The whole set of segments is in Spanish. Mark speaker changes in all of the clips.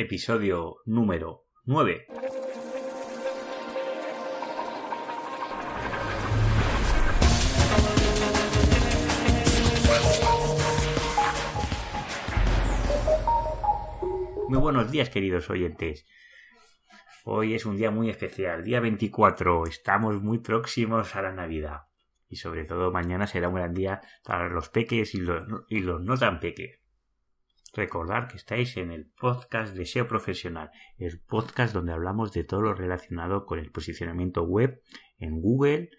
Speaker 1: episodio número 9. Muy buenos días queridos oyentes. Hoy es un día muy especial, día 24. Estamos muy próximos a la Navidad. Y sobre todo mañana será un gran día para los peques y los, y los no tan peques. Recordar que estáis en el podcast de SEO Profesional, el podcast donde hablamos de todo lo relacionado con el posicionamiento web en Google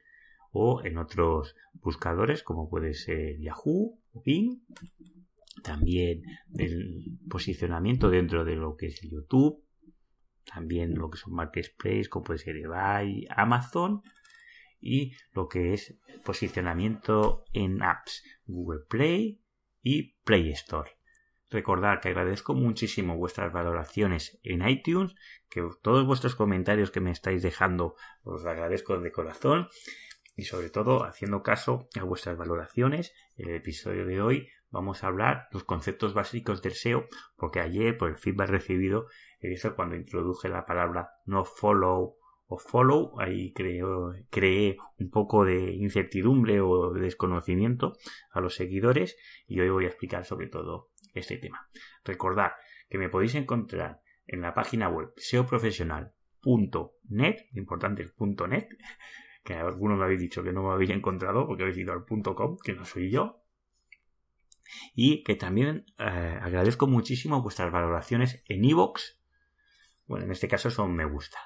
Speaker 1: o en otros buscadores como puede ser Yahoo o Bing. También del posicionamiento dentro de lo que es YouTube. También lo que son marketplace como puede ser eBay, Amazon y lo que es posicionamiento en apps Google Play y Play Store. Recordar que agradezco muchísimo vuestras valoraciones en iTunes, que todos vuestros comentarios que me estáis dejando os agradezco de corazón y sobre todo haciendo caso a vuestras valoraciones. En el episodio de hoy vamos a hablar los conceptos básicos del SEO, porque ayer por el feedback recibido he visto cuando introduje la palabra no follow o follow, ahí creo, creé un poco de incertidumbre o de desconocimiento a los seguidores y hoy voy a explicar sobre todo este tema. Recordad que me podéis encontrar en la página web seoprofesional.net, importante el punto .net, que algunos me habéis dicho que no me habéis encontrado porque habéis ido al .com, que no soy yo. Y que también eh, agradezco muchísimo vuestras valoraciones en iVoox. bueno, en este caso son me gusta.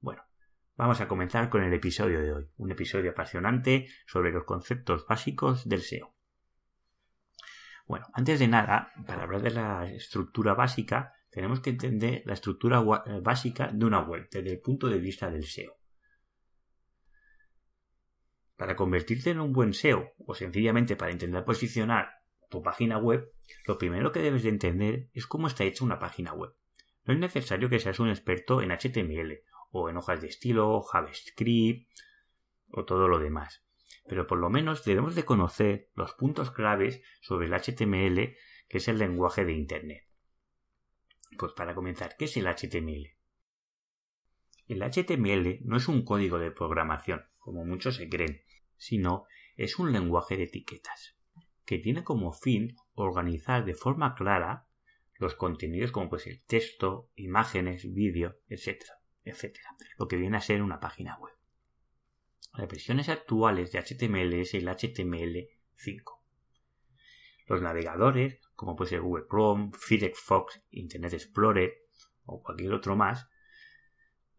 Speaker 1: Bueno, vamos a comenzar con el episodio de hoy. Un episodio apasionante sobre los conceptos básicos del SEO. Bueno, antes de nada, para hablar de la estructura básica, tenemos que entender la estructura eh, básica de una web desde el punto de vista del SEO. Para convertirte en un buen SEO o sencillamente para intentar posicionar tu página web, lo primero que debes de entender es cómo está hecha una página web. No es necesario que seas un experto en HTML o en hojas de estilo, JavaScript o todo lo demás pero por lo menos debemos de conocer los puntos claves sobre el HTML, que es el lenguaje de Internet. Pues para comenzar, ¿qué es el HTML? El HTML no es un código de programación, como muchos se creen, sino es un lenguaje de etiquetas, que tiene como fin organizar de forma clara los contenidos como pues el texto, imágenes, vídeo, etcétera, etcétera, lo que viene a ser una página web. Las versiones actuales de HTML es el HTML5. Los navegadores, como puede ser Google Chrome, Firefox, Internet Explorer o cualquier otro más,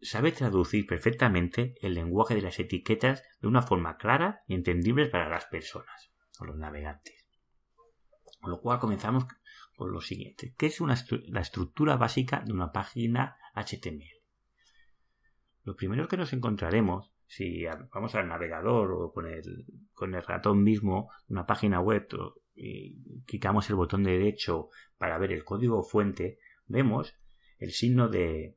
Speaker 1: sabe traducir perfectamente el lenguaje de las etiquetas de una forma clara y entendible para las personas o los navegantes. Con lo cual comenzamos con lo siguiente. ¿Qué es la estructura básica de una página HTML? Lo primero que nos encontraremos si vamos al navegador o con el, con el ratón mismo, una página web, y clicamos el botón derecho para ver el código fuente, vemos el signo de,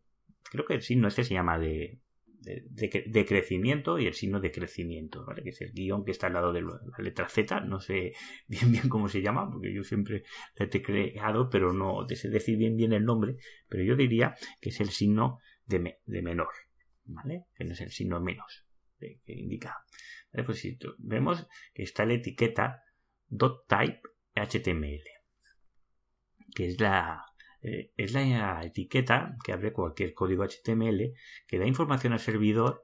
Speaker 1: creo que el signo este se llama de, de, crecimiento y el signo de crecimiento, ¿vale? que es el guion que está al lado de la letra Z, no sé bien bien cómo se llama, porque yo siempre le he creado, pero no sé decir bien bien el nombre, pero yo diría que es el signo de, de menor, ¿vale? Que no es el signo menos que indica. Pues vemos que está la etiqueta .type HTML, que es la, eh, es la etiqueta que abre cualquier código HTML que da información al servidor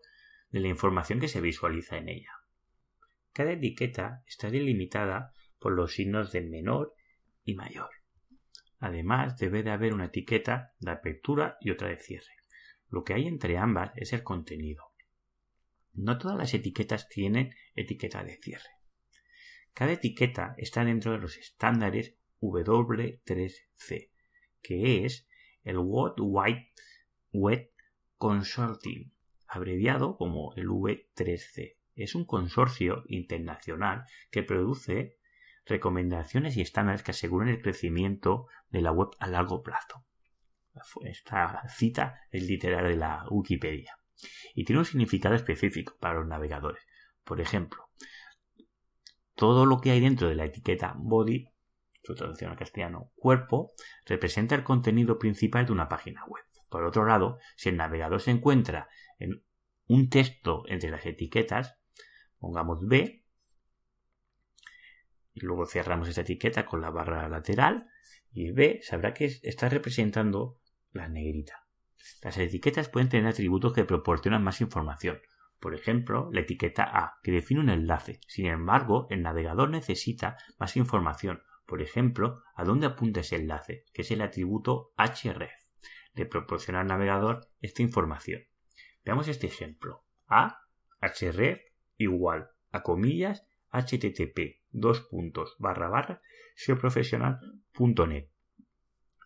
Speaker 1: de la información que se visualiza en ella. Cada etiqueta está delimitada por los signos de menor y mayor. Además, debe de haber una etiqueta de apertura y otra de cierre. Lo que hay entre ambas es el contenido. No todas las etiquetas tienen etiqueta de cierre. Cada etiqueta está dentro de los estándares W3C, que es el World Wide Web Consortium, abreviado como el V3C. Es un consorcio internacional que produce recomendaciones y estándares que aseguran el crecimiento de la web a largo plazo. Esta cita es literal de la Wikipedia y tiene un significado específico para los navegadores. Por ejemplo, todo lo que hay dentro de la etiqueta body su traducción al castellano, cuerpo, representa el contenido principal de una página web. Por otro lado, si el navegador se encuentra en un texto entre las etiquetas, pongamos B, y luego cerramos esta etiqueta con la barra lateral, y B sabrá que está representando la negrita. Las etiquetas pueden tener atributos que proporcionan más información. Por ejemplo, la etiqueta A, que define un enlace. Sin embargo, el navegador necesita más información. Por ejemplo, a dónde apunta ese enlace, que es el atributo href. Le proporciona al navegador esta información. Veamos este ejemplo. A, href igual a comillas http dos puntos barra barra.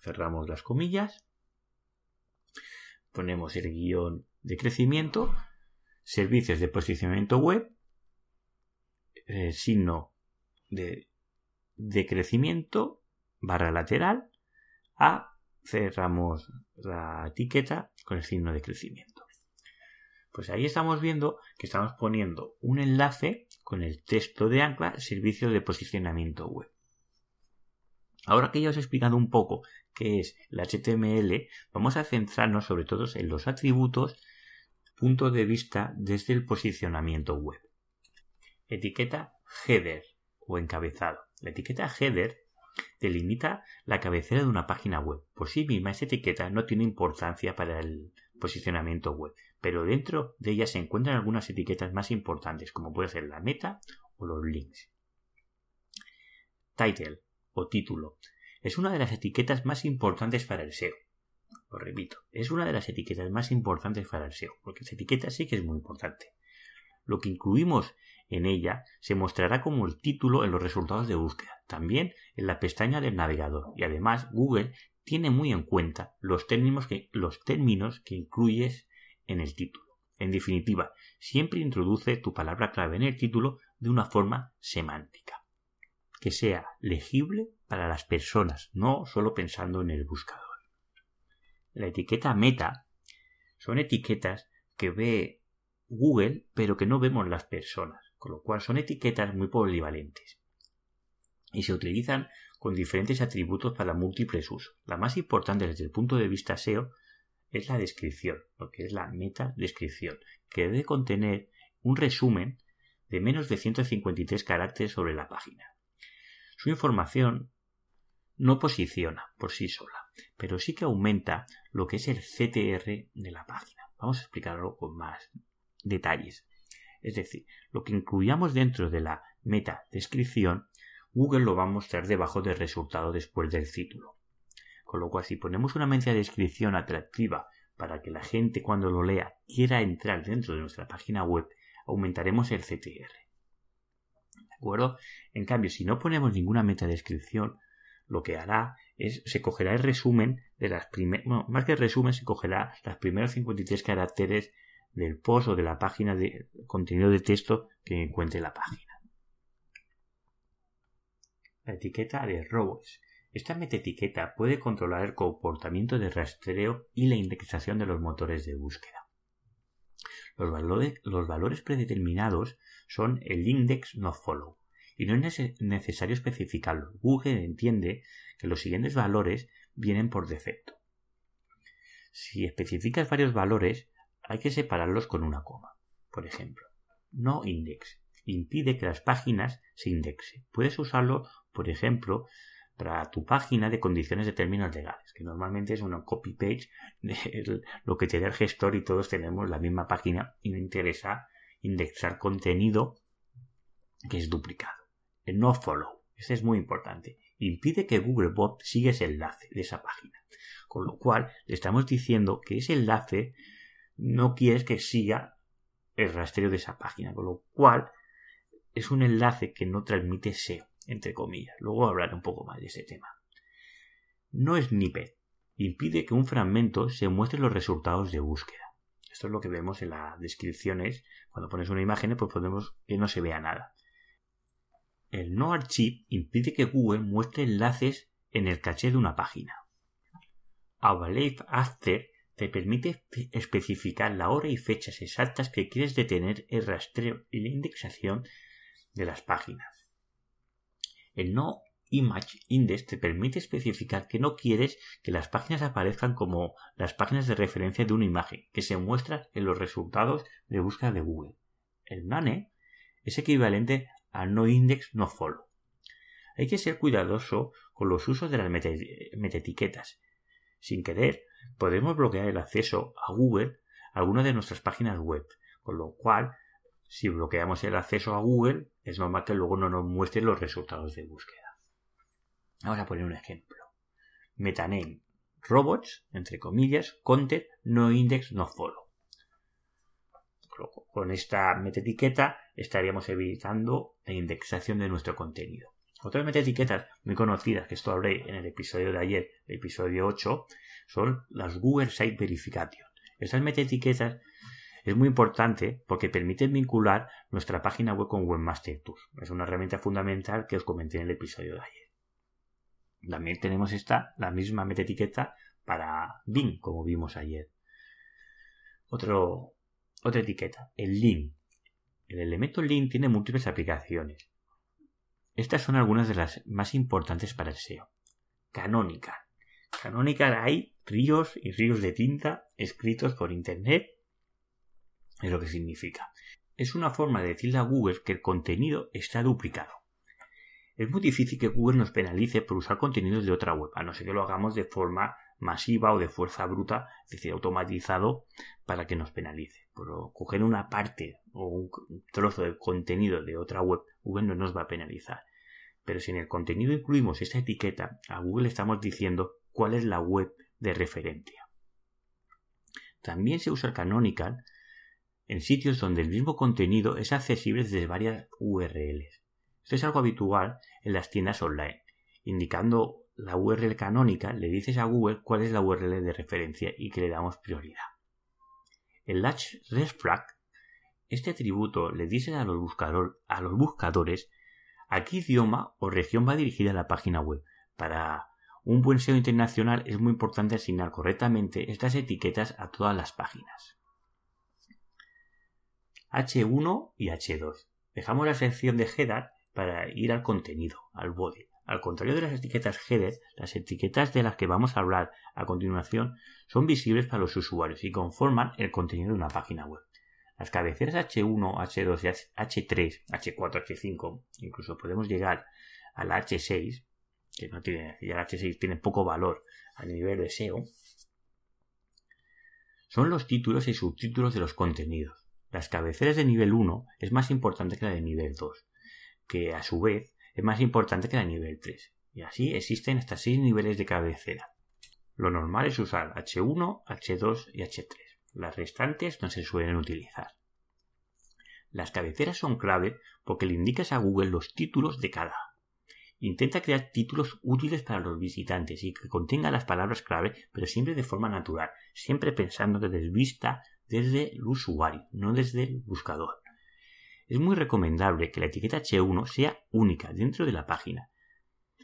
Speaker 1: Cerramos las comillas. Ponemos el guion de crecimiento servicios de posicionamiento web, eh, signo de, de crecimiento, barra lateral, A, cerramos la etiqueta con el signo de crecimiento. Pues ahí estamos viendo que estamos poniendo un enlace con el texto de ancla servicio de posicionamiento web. Ahora que ya os he explicado un poco qué es el HTML, vamos a centrarnos sobre todo en los atributos punto de vista desde el posicionamiento web. Etiqueta header o encabezado. La etiqueta header delimita la cabecera de una página web. Por sí misma esa etiqueta no tiene importancia para el posicionamiento web, pero dentro de ella se encuentran algunas etiquetas más importantes, como puede ser la meta o los links. Title o título es una de las etiquetas más importantes para el SEO. Lo repito, es una de las etiquetas más importantes para el SEO, porque esa etiqueta sí que es muy importante. Lo que incluimos en ella se mostrará como el título en los resultados de búsqueda, también en la pestaña del navegador, y además Google tiene muy en cuenta los términos que, los términos que incluyes en el título. En definitiva, siempre introduce tu palabra clave en el título de una forma semántica, que sea legible para las personas, no solo pensando en el buscador la etiqueta meta son etiquetas que ve Google pero que no vemos las personas, con lo cual son etiquetas muy polivalentes y se utilizan con diferentes atributos para múltiples usos. La más importante desde el punto de vista SEO es la descripción, lo que es la meta descripción, que debe contener un resumen de menos de 153 caracteres sobre la página. Su información no posiciona por sí sola, pero sí que aumenta lo que es el CTR de la página. Vamos a explicarlo con más detalles. Es decir, lo que incluyamos dentro de la meta descripción, Google lo va a mostrar debajo del resultado después del título. Con lo cual, si ponemos una meta de descripción atractiva para que la gente cuando lo lea quiera entrar dentro de nuestra página web, aumentaremos el CTR. ¿De acuerdo? En cambio, si no ponemos ninguna meta de descripción, lo que hará es, se cogerá el resumen de las primeras, más que el resumen, se cogerá las primeros 53 caracteres del post o de la página de contenido de texto que encuentre la página. La etiqueta de robots. Esta metaetiqueta puede controlar el comportamiento de rastreo y la indexación de los motores de búsqueda. Los valores predeterminados son el index no follow, y no es necesario especificarlo. Google entiende que los siguientes valores vienen por defecto. Si especificas varios valores, hay que separarlos con una coma. Por ejemplo, no index impide que las páginas se indexen. Puedes usarlo, por ejemplo, para tu página de condiciones de términos legales, que normalmente es una copy page lo que te da el gestor y todos tenemos la misma página y no interesa indexar contenido que es duplicado no follow. Ese es muy importante. Impide que Googlebot siga ese enlace de esa página. Con lo cual, le estamos diciendo que ese enlace no quieres que siga el rastreo de esa página. Con lo cual, es un enlace que no transmite SEO, entre comillas. Luego hablaré un poco más de ese tema. No snippet. Impide que un fragmento se muestre los resultados de búsqueda. Esto es lo que vemos en las descripciones. Cuando pones una imagen, pues podemos que no se vea nada. El no archive impide que Google muestre enlaces en el caché de una página. Available After te permite especificar la hora y fechas exactas que quieres detener el rastreo y la indexación de las páginas. El no Image Index te permite especificar que no quieres que las páginas aparezcan como las páginas de referencia de una imagen que se muestra en los resultados de búsqueda de Google. El Nane es equivalente a no index no follow. Hay que ser cuidadoso con los usos de las metaetiquetas. Sin querer, podemos bloquear el acceso a Google a alguna de nuestras páginas web, con lo cual, si bloqueamos el acceso a Google, es normal que luego no nos muestre los resultados de búsqueda. Vamos a poner un ejemplo. Metaname. Robots, entre comillas, content, no index, no follow. Con esta metaetiqueta estaríamos evitando la indexación de nuestro contenido. Otras metaetiquetas muy conocidas, que esto hablé en el episodio de ayer, el episodio 8, son las Google Site Verification. Estas metaetiquetas es muy importante porque permiten vincular nuestra página web con Webmaster Tools. Es una herramienta fundamental que os comenté en el episodio de ayer. También tenemos esta, la misma metaetiqueta para Bing, como vimos ayer. Otro, otra etiqueta, el link. El elemento link tiene múltiples aplicaciones. Estas son algunas de las más importantes para el SEO. Canonical. Canonical hay ríos y ríos de tinta escritos por Internet. Es lo que significa. Es una forma de decirle a Google que el contenido está duplicado. Es muy difícil que Google nos penalice por usar contenidos de otra web, a no ser que lo hagamos de forma masiva o de fuerza bruta, es decir, automatizado, para que nos penalice. Por coger una parte o un trozo de contenido de otra web, Google no nos va a penalizar. Pero si en el contenido incluimos esta etiqueta, a Google estamos diciendo cuál es la web de referencia. También se usa el canonical en sitios donde el mismo contenido es accesible desde varias URLs. Esto es algo habitual en las tiendas online. Indicando la URL canónica, le dices a Google cuál es la URL de referencia y que le damos prioridad. El Latch Flag, este atributo le dice a los, a los buscadores a qué idioma o región va dirigida la página web. Para un buen SEO internacional es muy importante asignar correctamente estas etiquetas a todas las páginas. H1 y H2. Dejamos la sección de header para ir al contenido, al body. Al contrario de las etiquetas header, las etiquetas de las que vamos a hablar a continuación son visibles para los usuarios y conforman el contenido de una página web. Las cabeceras H1, H2 y H3, H4, H5, incluso podemos llegar a la H6, que no tiene, ya la H6 tiene poco valor a nivel de SEO, son los títulos y subtítulos de los contenidos. Las cabeceras de nivel 1 es más importante que la de nivel 2 que a su vez es más importante que la nivel 3. Y así existen hasta 6 niveles de cabecera. Lo normal es usar H1, H2 y H3. Las restantes no se suelen utilizar. Las cabeceras son clave porque le indicas a Google los títulos de cada. Intenta crear títulos útiles para los visitantes y que contengan las palabras clave, pero siempre de forma natural, siempre pensando desde vista desde el usuario, no desde el buscador es muy recomendable que la etiqueta H1 sea única dentro de la página.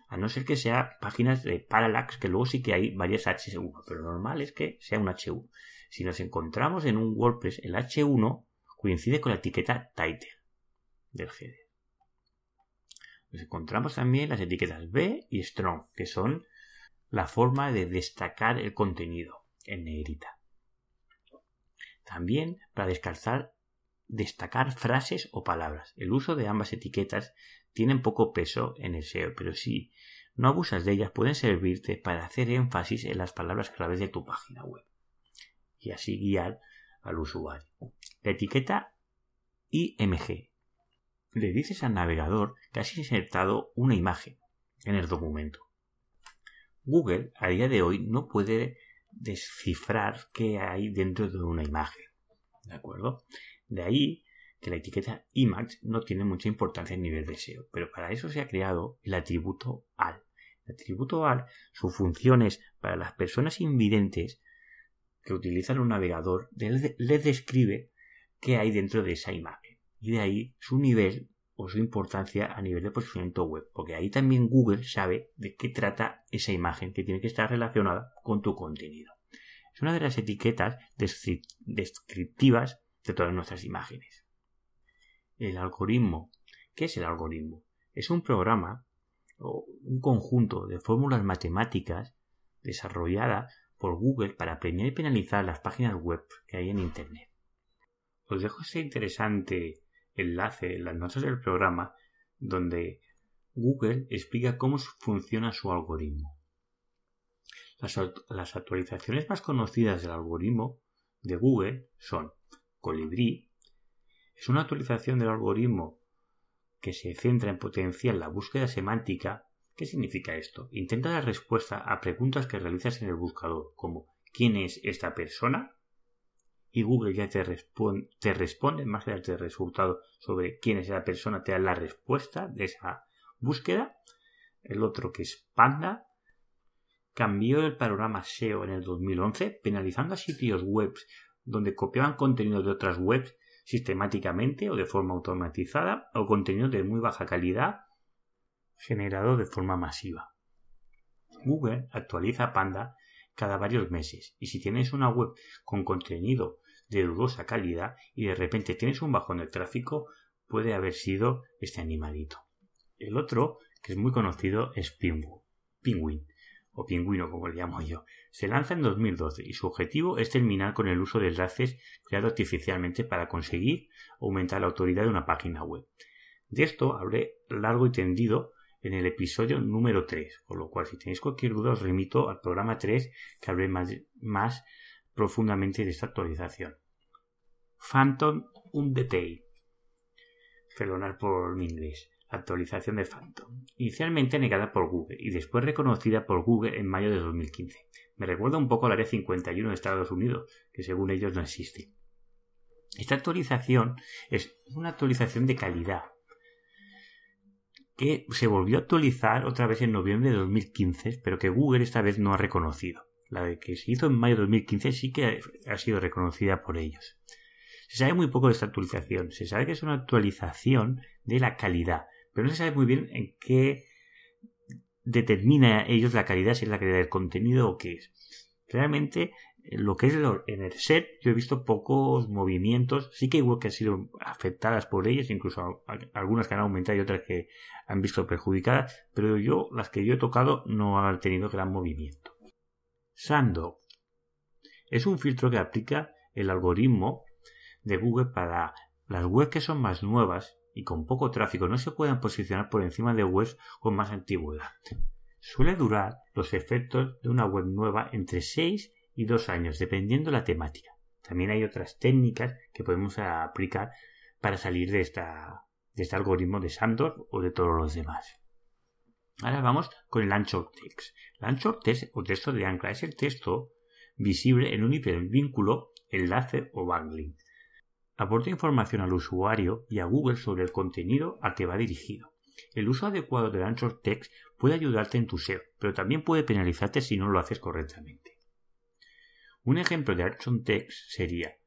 Speaker 1: A no ser que sea páginas de parallax, que luego sí que hay varias H1, pero lo normal es que sea un H1. Si nos encontramos en un WordPress, el H1 coincide con la etiqueta title del header. Nos encontramos también las etiquetas B y strong, que son la forma de destacar el contenido en negrita. También para descalzar destacar frases o palabras. El uso de ambas etiquetas tienen poco peso en el SEO, pero si no abusas de ellas pueden servirte para hacer énfasis en las palabras claves de tu página web y así guiar al usuario. La etiqueta IMG. Le dices al navegador que has insertado una imagen en el documento. Google a día de hoy no puede descifrar qué hay dentro de una imagen. ¿De acuerdo? De ahí que la etiqueta image no tiene mucha importancia en nivel de SEO, pero para eso se ha creado el atributo al. El atributo al, su función es para las personas invidentes que utilizan un navegador, les describe qué hay dentro de esa imagen. Y de ahí su nivel o su importancia a nivel de posicionamiento web, porque ahí también Google sabe de qué trata esa imagen que tiene que estar relacionada con tu contenido. Es una de las etiquetas descriptivas de todas nuestras imágenes. El algoritmo. ¿Qué es el algoritmo? Es un programa o un conjunto de fórmulas matemáticas desarrollada por Google para premiar y penalizar las páginas web que hay en Internet. Os dejo ese interesante enlace en las notas del programa donde Google explica cómo funciona su algoritmo. Las, actualizaciones más conocidas del algoritmo de Google son Colibri, es una actualización del algoritmo que se centra en potenciar la búsqueda semántica. ¿Qué significa esto? Intenta dar respuesta a preguntas que realizas en el buscador, como ¿quién es esta persona? Y Google ya te, responde, te responde, más allá del resultado sobre quién es esa persona, te da la respuesta de esa búsqueda. El otro que es Panda cambió el panorama SEO en el 2011, penalizando a sitios web donde copiaban contenido de otras webs sistemáticamente o de forma automatizada o contenido de muy baja calidad generado de forma masiva. Google actualiza Panda cada varios meses y si tienes una web con contenido de dudosa calidad y de repente tienes un bajón de tráfico puede haber sido este animalito. El otro, que es muy conocido, es Penguin, o pingüino como le llamo yo. Se lanza en 2012 y su objetivo es terminar con el uso de enlaces creados artificialmente para conseguir aumentar la autoridad de una página web. De esto hablé largo y tendido en el episodio número 3, con lo cual si tenéis cualquier duda os remito al programa 3 que hablé más, profundamente de esta actualización. Phantom Undetail. Perdonar por mi inglés actualización de Phantom, inicialmente negada por Google y después reconocida por Google en mayo de 2015. Me recuerda un poco al Área 51 de Estados Unidos, que según ellos no existe. Esta actualización es una actualización de calidad que se volvió a actualizar otra vez en noviembre de 2015, pero que Google esta vez no ha reconocido. La de que se hizo en mayo de 2015 sí que ha sido reconocida por ellos. Se sabe muy poco de esta actualización. Se sabe que es una actualización de la calidad, pero no se sabe muy bien en qué determina ellos la calidad, si es la calidad del contenido o qué es. Realmente, lo que es en el set, yo he visto pocos movimientos, sí que igual que han sido afectadas por ellos, incluso algunas que han aumentado y otras que han visto perjudicadas, pero yo, las que yo he tocado, no han tenido gran movimiento. Sando es un filtro que aplica el algoritmo de Google para las webs que son más nuevas y con poco tráfico no se puedan posicionar por encima de webs con más antigüedad. Suele durar los efectos de una web nueva entre 6 y 2 años, dependiendo la temática. También hay otras técnicas que podemos aplicar para salir de, esta, de este algoritmo de Sandor o de todos los demás. Ahora vamos con el anchor text. El anchor text o texto de ancla es el texto visible en un hipervínculo, enlace o backlink Aporta información al usuario y a Google sobre el contenido a que va dirigido. El uso adecuado del Anchor Text puede ayudarte en tu SEO, pero también puede penalizarte si no lo haces correctamente. Un ejemplo de Anchor Text sería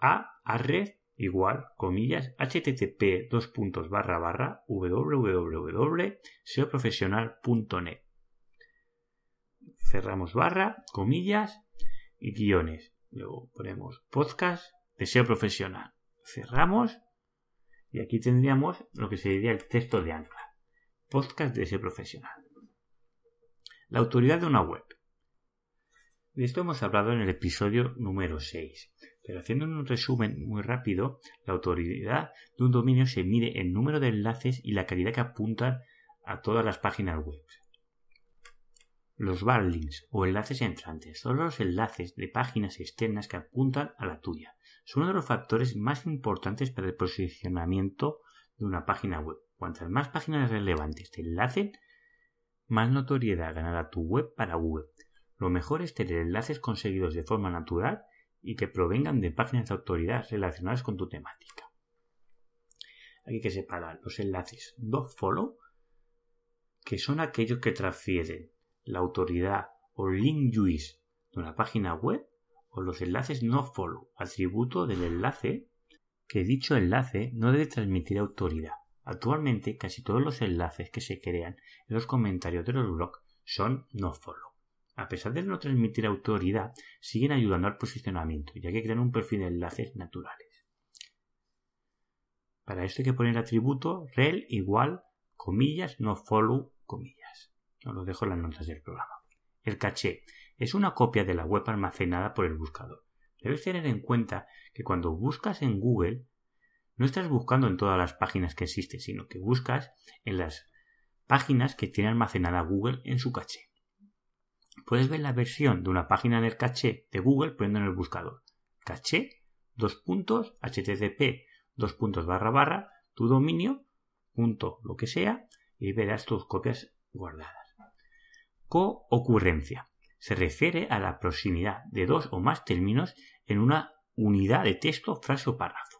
Speaker 1: a red igual comillas http dos puntos barra barra www.seoprofesional.net cerramos barra comillas y guiones luego ponemos podcast Deseo profesional. Cerramos y aquí tendríamos lo que sería el texto de ancla. Podcast de deseo profesional. La autoridad de una web. De esto hemos hablado en el episodio número 6. Pero haciendo un resumen muy rápido, la autoridad de un dominio se mide en número de enlaces y la calidad que apuntan a todas las páginas web. Los backlinks o enlaces entrantes son los enlaces de páginas externas que apuntan a la tuya son uno de los factores más importantes para el posicionamiento de una página web. Cuantas más páginas relevantes te enlacen, más notoriedad ganará tu web para Google. Lo mejor es tener enlaces conseguidos de forma natural y que provengan de páginas de autoridad relacionadas con tu temática. Hay que separar los enlaces do follow, que son aquellos que transfieren la autoridad o link juice de una página web o los enlaces no follow, atributo del enlace que dicho enlace no debe transmitir autoridad. Actualmente casi todos los enlaces que se crean en los comentarios de los blogs son no follow. A pesar de no transmitir autoridad, siguen ayudando al posicionamiento, ya que crean un perfil de enlaces naturales. Para esto hay que poner atributo rel igual comillas, no follow, comillas. Os lo dejo en las notas del programa. El caché es una copia de la web almacenada por el buscador. Debes tener en cuenta que cuando buscas en Google, no estás buscando en todas las páginas que existen, sino que buscas en las páginas que tiene almacenada Google en su caché. Puedes ver la versión de una página en el caché de Google poniendo en el buscador caché, dos puntos, http, dos puntos barra barra, tu dominio, punto lo que sea, y verás tus copias guardadas. Co-ocurrencia. Se refiere a la proximidad de dos o más términos en una unidad de texto, frase o párrafo.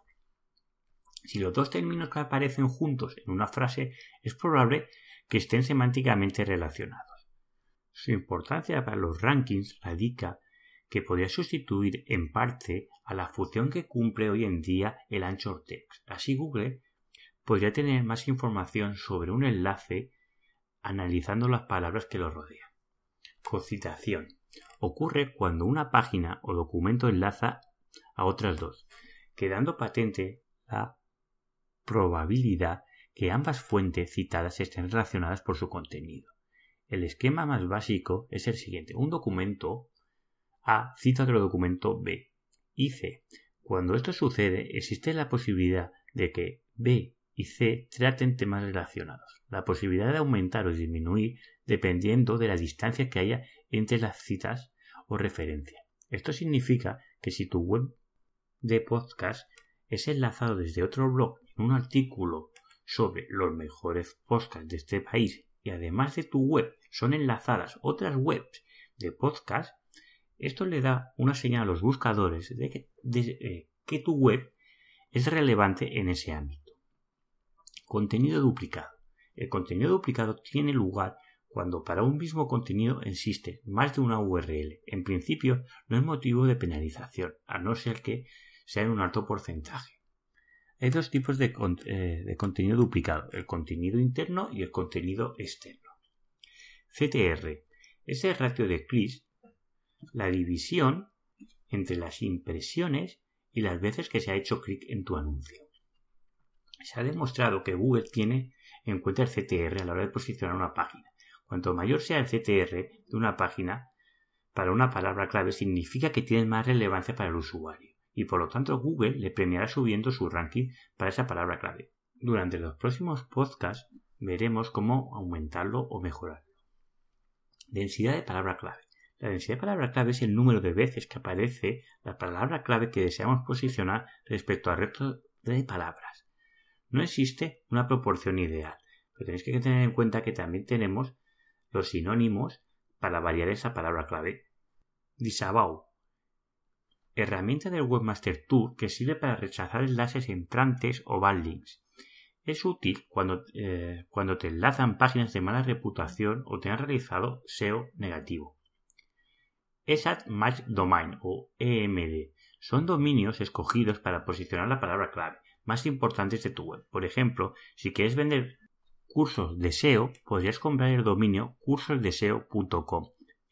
Speaker 1: Si los dos términos aparecen juntos en una frase es probable que estén semánticamente relacionados. Su importancia para los rankings radica que podría sustituir en parte a la función que cumple hoy en día el anchor text. Así Google podría tener más información sobre un enlace analizando las palabras que lo rodean. Cocitación. Ocurre cuando una página o documento enlaza a otras dos, quedando patente la probabilidad que ambas fuentes citadas estén relacionadas por su contenido. El esquema más básico es el siguiente. Un documento A cita otro documento B y C. Cuando esto sucede, existe la posibilidad de que B y C traten temas relacionados. La posibilidad de aumentar o disminuir dependiendo de la distancia que haya entre las citas o referencia. Esto significa que si tu web de podcast es enlazado desde otro blog en un artículo sobre los mejores podcasts de este país y además de tu web son enlazadas otras webs de podcast, esto le da una señal a los buscadores de que, eh, que tu web es relevante en ese ámbito. Contenido duplicado. El contenido duplicado tiene lugar cuando para un mismo contenido existe más de una URL. En principio no es motivo de penalización, a no ser que sea en un alto porcentaje. Hay dos tipos de, eh, contenido duplicado, el contenido interno y el contenido externo. CTR es el ratio de clics, la división entre las impresiones y las veces que se ha hecho clic en tu anuncio. Se ha demostrado que Google tiene en cuenta el CTR a la hora de posicionar una página. Cuanto mayor sea el CTR de una página para una palabra clave significa que tiene más relevancia para el usuario y por lo tanto Google le premiará subiendo su ranking para esa palabra clave. Durante los próximos podcasts veremos cómo aumentarlo o mejorarlo. Densidad de palabra clave. La densidad de palabra clave es el número de veces que aparece la palabra clave que deseamos posicionar respecto al resto de palabras. No existe una proporción ideal, pero tenéis que tener en cuenta que también tenemos los sinónimos para variar esa palabra clave. Disavow herramienta del Webmaster Tool que sirve para rechazar enlaces entrantes o backlinks. Es útil cuando, eh, cuando te enlazan páginas de mala reputación o te han realizado SEO negativo. ESAT Match Domain o EMD son dominios escogidos para posicionar la palabra clave más importantes de tu web. Por ejemplo, si quieres vender cursos de SEO, podrías comprar el dominio cursosdeseo.com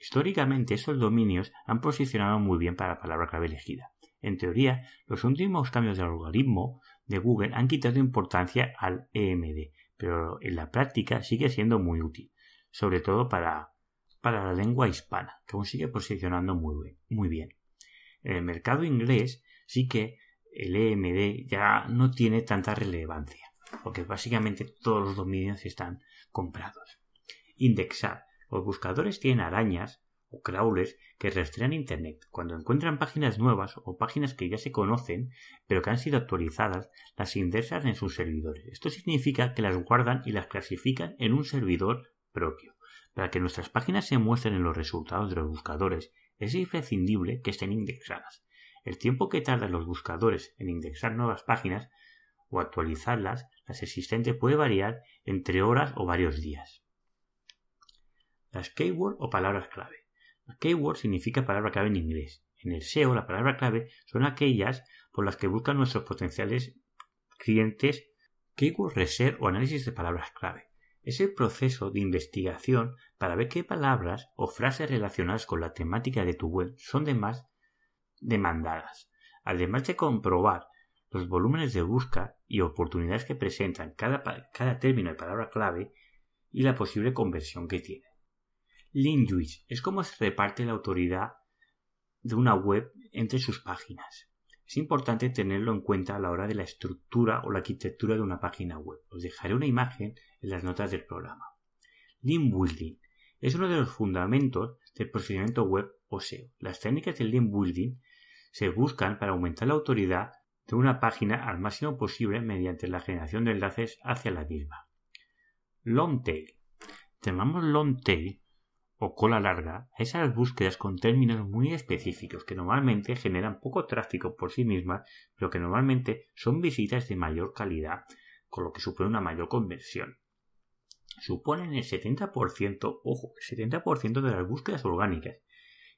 Speaker 1: Históricamente estos dominios han posicionado muy bien para la palabra clave elegida. En teoría, los últimos cambios del algoritmo de Google han quitado importancia al EMD, pero en la práctica sigue siendo muy útil, sobre todo para, para la lengua hispana, que aún sigue posicionando muy, muy bien. En el mercado inglés sí que el EMD ya no tiene tanta relevancia, porque básicamente todos los dominios están comprados. Indexar los buscadores tienen arañas o crawlers que rastrean Internet. Cuando encuentran páginas nuevas o páginas que ya se conocen, pero que han sido actualizadas, las indexan en sus servidores. Esto significa que las guardan y las clasifican en un servidor propio. Para que nuestras páginas se muestren en los resultados de los buscadores, es imprescindible que estén indexadas. El tiempo que tardan los buscadores en indexar nuevas páginas o actualizarlas, las existentes puede variar entre horas o varios días. Las keywords o palabras clave. keyword significa palabra clave en inglés. En el SEO, la palabra clave son aquellas por las que buscan nuestros potenciales clientes keyword research o análisis de palabras clave. Es el proceso de investigación para ver qué palabras o frases relacionadas con la temática de tu web son de más demandadas. Además de comprobar los volúmenes de busca y oportunidades que presentan cada, cada término de palabra clave y la posible conversión que tiene. Linguist es como se reparte la autoridad de una web entre sus páginas. Es importante tenerlo en cuenta a la hora de la estructura o la arquitectura de una página web. Os dejaré una imagen en las notas del programa. Link Building es uno de los fundamentos del procedimiento web o SEO. Las técnicas del link building se buscan para aumentar la autoridad de una página al máximo posible mediante la generación de enlaces hacia la misma. Long tail. Llamamos long tail o cola larga a esas búsquedas con términos muy específicos que normalmente generan poco tráfico por sí mismas, pero que normalmente son visitas de mayor calidad, con lo que supone una mayor conversión. Suponen el 70%, ojo, el 70% de las búsquedas orgánicas,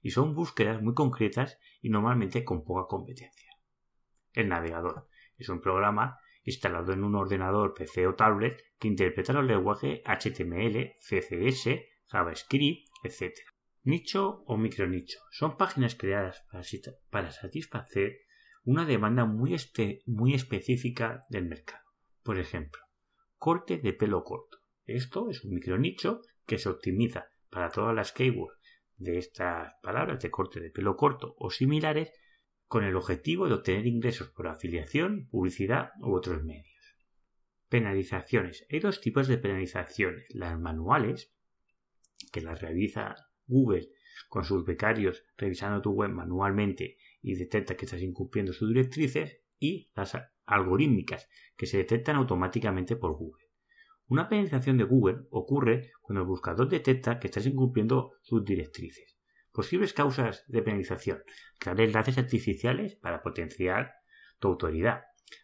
Speaker 1: y son búsquedas muy concretas y normalmente con poca competencia. El navegador es un programa instalado en un ordenador PC o tablet que interpreta los lenguajes HTML, CSS, JavaScript, etc. Nicho o micronicho son páginas creadas para, satisfacer una demanda muy, muy específica del mercado. Por ejemplo, corte de pelo corto. Esto es un micronicho que se optimiza para todas las keywords de estas palabras de corte de pelo corto o similares con el objetivo de obtener ingresos por afiliación, publicidad u otros medios. Penalizaciones. Hay dos tipos de penalizaciones. Las manuales, que las realiza Google con sus becarios revisando tu web manualmente y detecta que estás incumpliendo sus directrices, y las algorítmicas, que se detectan automáticamente por Google. Una penalización de Google ocurre cuando el buscador detecta que estás incumpliendo sus directrices. Posibles causas de penalización. Crear enlaces artificiales para potenciar tu autoridad.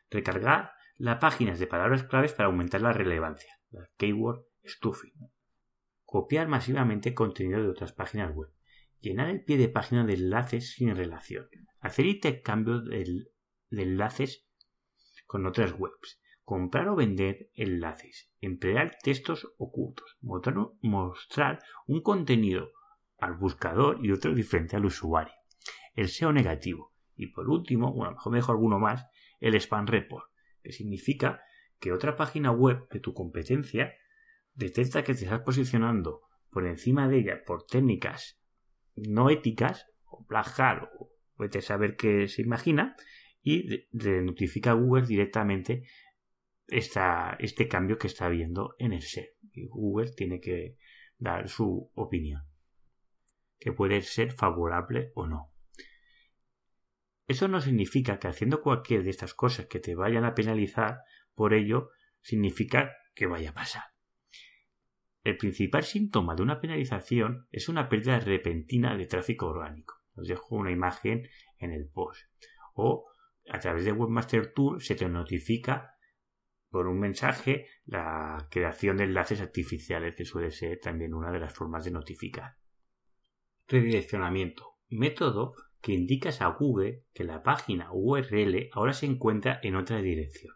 Speaker 1: Recargar las páginas de palabras claves para aumentar la relevancia. Keyword stuffing. Copiar masivamente contenido de otras páginas web. Llenar el pie de página de enlaces sin relación. Hacer intercambio de enlaces con otras webs. Comprar o vender enlaces. Emplear textos ocultos. mostrar un contenido al buscador y otro diferente al usuario. El SEO negativo. Y por último, bueno, mejor mejor alguno más, el spam report, que significa que otra página web de tu competencia detecta que te estás posicionando por encima de ella por técnicas no éticas, o plagiar, o vete a saber qué se imagina, y le notifica a Google directamente este cambio que está viendo en el SEO. Y Google tiene que dar su opinión que puede ser favorable o no. Eso no significa que haciendo cualquier de estas cosas que te vayan a penalizar, por ello significa que vaya a pasar. El principal síntoma de una penalización es una pérdida repentina de tráfico orgánico. Os dejo una imagen en el post. O a través de Webmaster Tool se te notifica por un mensaje la creación de enlaces artificiales, que suele ser también una de las formas de notificar. Redireccionamiento. Método que indicas a Google que la página URL ahora se encuentra en otra dirección.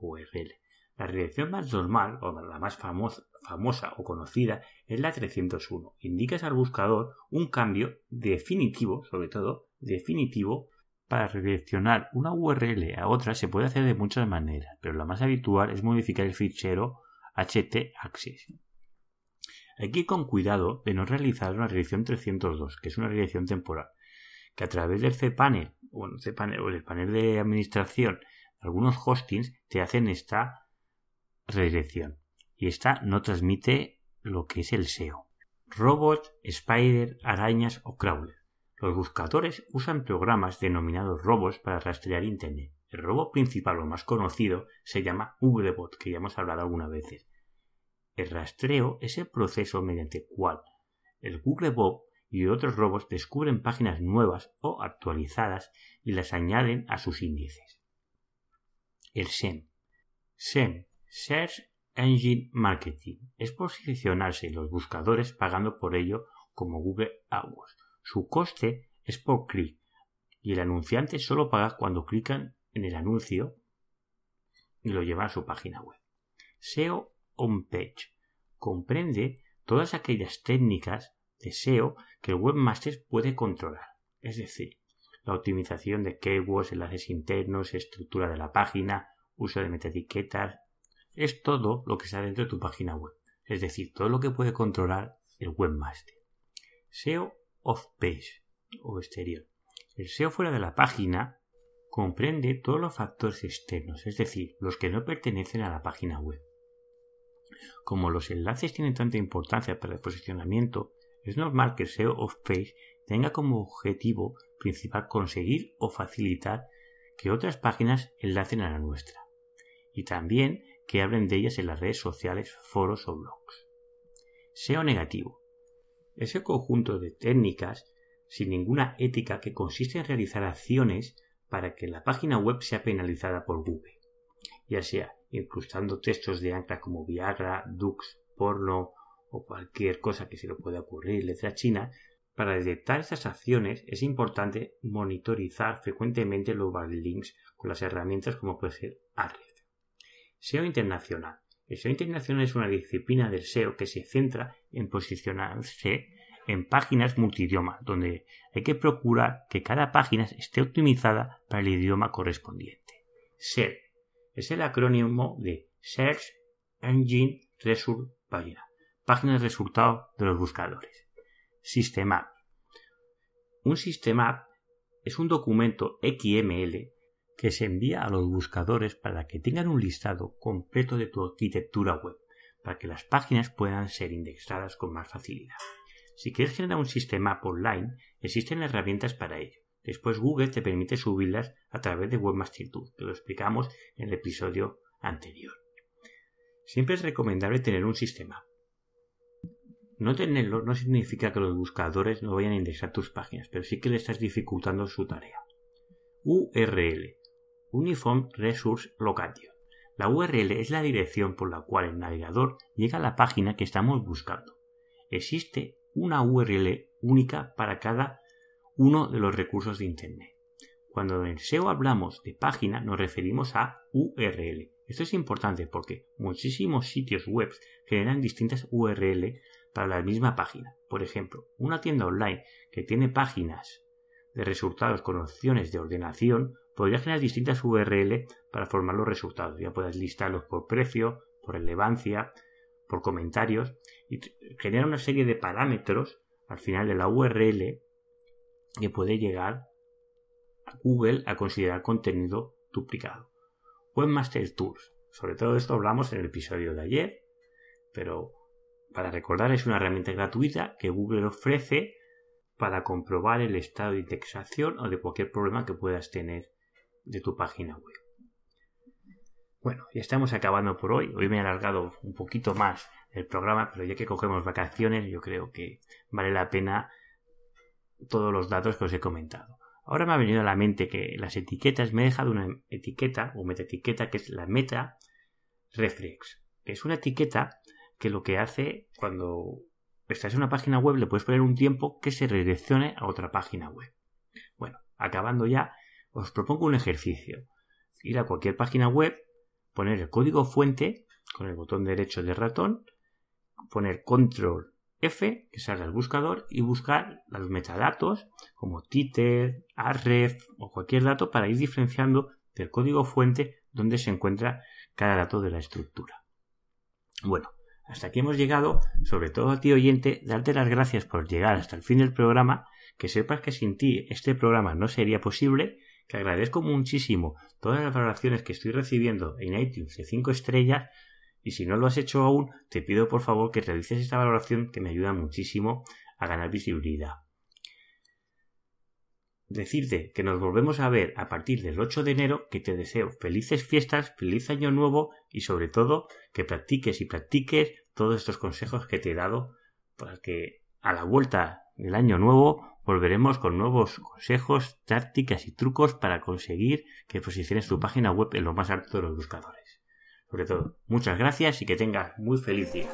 Speaker 1: URL. La dirección más normal o la más famosa, famosa o conocida es la 301. Indicas al buscador un cambio definitivo, sobre todo definitivo, para redireccionar una URL a otra se puede hacer de muchas maneras, pero la más habitual es modificar el fichero htaccess. Hay que ir con cuidado de no realizar una redirección 302, que es una redirección temporal, que a través del cPanel, o el panel de administración, algunos hostings te hacen esta redirección. Y esta no transmite lo que es el SEO. Robots, Spider, arañas o crawler. Los buscadores usan programas denominados robots para rastrear Internet. El robot principal o más conocido se llama Googlebot, que ya hemos hablado algunas veces. El rastreo es el proceso mediante el cual el Googlebot y otros robots descubren páginas nuevas o actualizadas y las añaden a sus índices. El SEM. SEM, Search Engine Marketing, es posicionarse en los buscadores pagando por ello como Google AdWords. Su coste es por clic y el anunciante solo paga cuando clican en el anuncio y lo lleva a su página web. SEO on-page. Comprende todas aquellas técnicas de SEO que el webmaster puede controlar. Es decir, la optimización de keywords, enlaces internos, estructura de la página, uso de metaetiquetas. Es todo lo que está dentro de tu página web. Es decir, todo lo que puede controlar el webmaster. SEO off page o exterior. El SEO fuera de la página comprende todos los factores externos, es decir, los que no pertenecen a la página web. Como los enlaces tienen tanta importancia para el posicionamiento, es normal que el SEO off-page tenga como objetivo principal conseguir o facilitar que otras páginas enlacen a la nuestra, y también que hablen de ellas en las redes sociales, foros o blogs. SEO negativo. Ese conjunto de técnicas sin ninguna ética que consiste en realizar acciones para que la página web sea penalizada por Google, ya sea incrustando textos de ancla como Viagra, Dux, porno o cualquier cosa que se le pueda ocurrir, letra china, para detectar estas acciones es importante monitorizar frecuentemente los backlinks con las herramientas como puede ser Ahrefs. SEO internacional. El SEO internacional es una disciplina del SEO que se centra en posicionarse en páginas multidioma, donde hay que procurar que cada página esté optimizada para el idioma correspondiente. SER es el acrónimo de Search Engine Result Página, página de resultado de los buscadores. Sistema. Un sistema es un documento XML que se envía a los buscadores para que tengan un listado completo de tu arquitectura web, para que las páginas puedan ser indexadas con más facilidad. Si quieres generar un sistema online, existen herramientas para ello. Después Google te permite subirlas a través de Webmaster Tool, que lo explicamos en el episodio anterior. Siempre es recomendable tener un sistema. No tenerlo no significa que los buscadores no vayan a indexar tus páginas, pero sí que le estás dificultando su tarea. URL Uniform Resource Location. La URL es la dirección por la cual el navegador llega a la página que estamos buscando. Existe una URL única para cada uno de los recursos de Internet. Cuando en SEO hablamos de página nos referimos a URL. Esto es importante porque muchísimos sitios web generan distintas URL para la misma página. Por ejemplo, una tienda online que tiene páginas de resultados con opciones de ordenación podría generar distintas URL para formar los resultados. Ya puedes listarlos por precio, por relevancia, por comentarios y genera una serie de parámetros al final de la URL que puede llegar a Google a considerar contenido duplicado. Webmaster Tools. Sobre todo esto hablamos en el episodio de ayer, pero para recordar es una herramienta gratuita que Google ofrece para comprobar el estado de indexación o de cualquier problema que puedas tener de tu página web. Bueno, ya estamos acabando por hoy. Hoy me he alargado un poquito más el programa, pero ya que cogemos vacaciones, yo creo que vale la pena todos los datos que os he comentado. Ahora me ha venido a la mente que las etiquetas, me he dejado una etiqueta o metaetiqueta que es la meta reflex, que es una etiqueta que lo que hace cuando estás en una página web le puedes poner un tiempo que se redireccione a otra página web. Bueno, acabando ya, os propongo un ejercicio. Ir a cualquier página web, poner el código fuente con el botón derecho del ratón, poner control F, que salga el buscador, y buscar los metadatos como títer, arref o cualquier dato para ir diferenciando del código fuente donde se encuentra cada dato de la estructura. Bueno, hasta aquí hemos llegado, sobre todo a ti oyente, darte las gracias por llegar hasta el fin del programa, que sepas que sin ti este programa no sería posible que agradezco muchísimo todas las valoraciones que estoy recibiendo en iTunes de 5 estrellas y si no lo has hecho aún, te pido por favor que realices esta valoración que me ayuda muchísimo a ganar visibilidad. Decirte que nos volvemos a ver a partir del 8 de enero, que te deseo felices fiestas, feliz año nuevo y sobre todo que practiques y practiques todos estos consejos que te he dado para que a la vuelta del año nuevo volveremos con nuevos consejos, tácticas y trucos para conseguir que posiciones tu página web en lo más alto de los buscadores. Sobre todo, muchas gracias y que tengas muy feliz día.